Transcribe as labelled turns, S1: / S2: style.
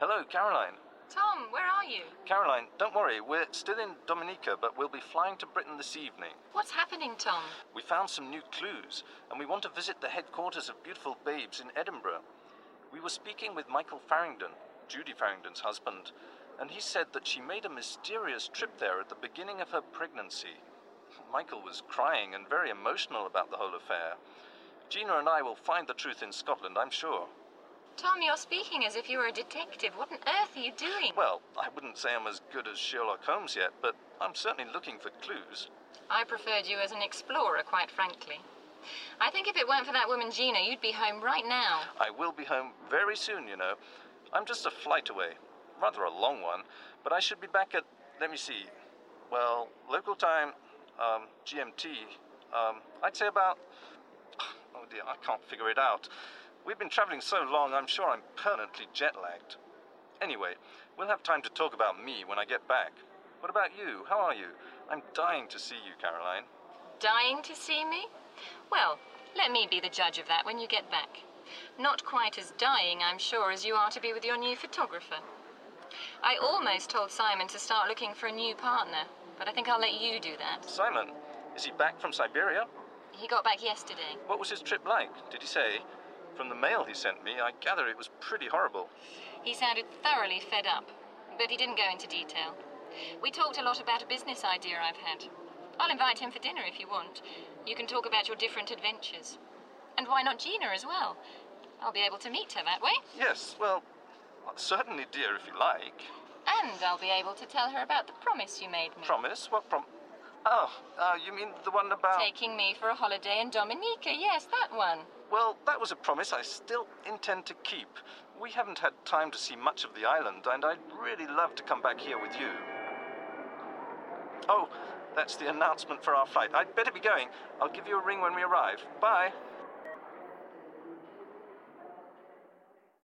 S1: Hello, Caroline.
S2: Tom, where are you?
S1: Caroline, don't worry, we're still in Dominica, but we'll be flying to Britain this evening.
S2: What's happening, Tom?
S1: We found some new clues, and we want to visit the headquarters of Beautiful Babes in Edinburgh. We were speaking with Michael Farringdon, Judy Farringdon's husband, and he said that she made a mysterious trip there at the beginning of her pregnancy. Michael was crying and very emotional about the whole affair. Gina and I will find the truth in Scotland, I'm sure.
S2: Tom, you're speaking as if you were a detective. What on earth are you doing?
S1: Well, I wouldn't say I'm as good as Sherlock Holmes yet, but I'm certainly looking for clues.
S2: I preferred you as an explorer, quite frankly. I think if it weren't for that woman Gina, you'd be home right now.
S1: I will be home very soon, you know. I'm just a flight away. Rather a long one, but I should be back at, let me see, well, local time, um, GMT, um, I'd say about, oh dear, I can't figure it out. We've been traveling so long, I'm sure I'm permanently jet lagged. Anyway, we'll have time to talk about me when I get back. What about you? How are you? I'm dying to see you, Caroline.
S2: Dying to see me? Well, let me be the judge of that when you get back. Not quite as dying, I'm sure, as you are to be with your new photographer. I almost told Simon to start looking for a new partner, but I think I'll let you do that.
S1: Simon, is he back from Siberia?
S2: He got back yesterday.
S1: What was his trip like? Did he say? From the mail he sent me, I gather it was pretty horrible.
S2: He sounded thoroughly fed up, but he didn't go into detail. We talked a lot about a business idea I've had. I'll invite him for dinner if you want. You can talk about your different adventures. And why not Gina as well? I'll be able to meet her that way.
S1: Yes, well, certainly, dear, if you like.
S2: And I'll be able to tell her about the promise you made me.
S1: Promise? What prom? Oh, uh, you mean the one about.
S2: Taking me for a holiday in Dominica. Yes, that one.
S1: Well, that was a promise I still intend to keep. We haven't had time to see much of the island, and I'd really love to come back here with you. Oh, that's the announcement for our flight. I'd better be going. I'll give you a ring when we arrive. Bye.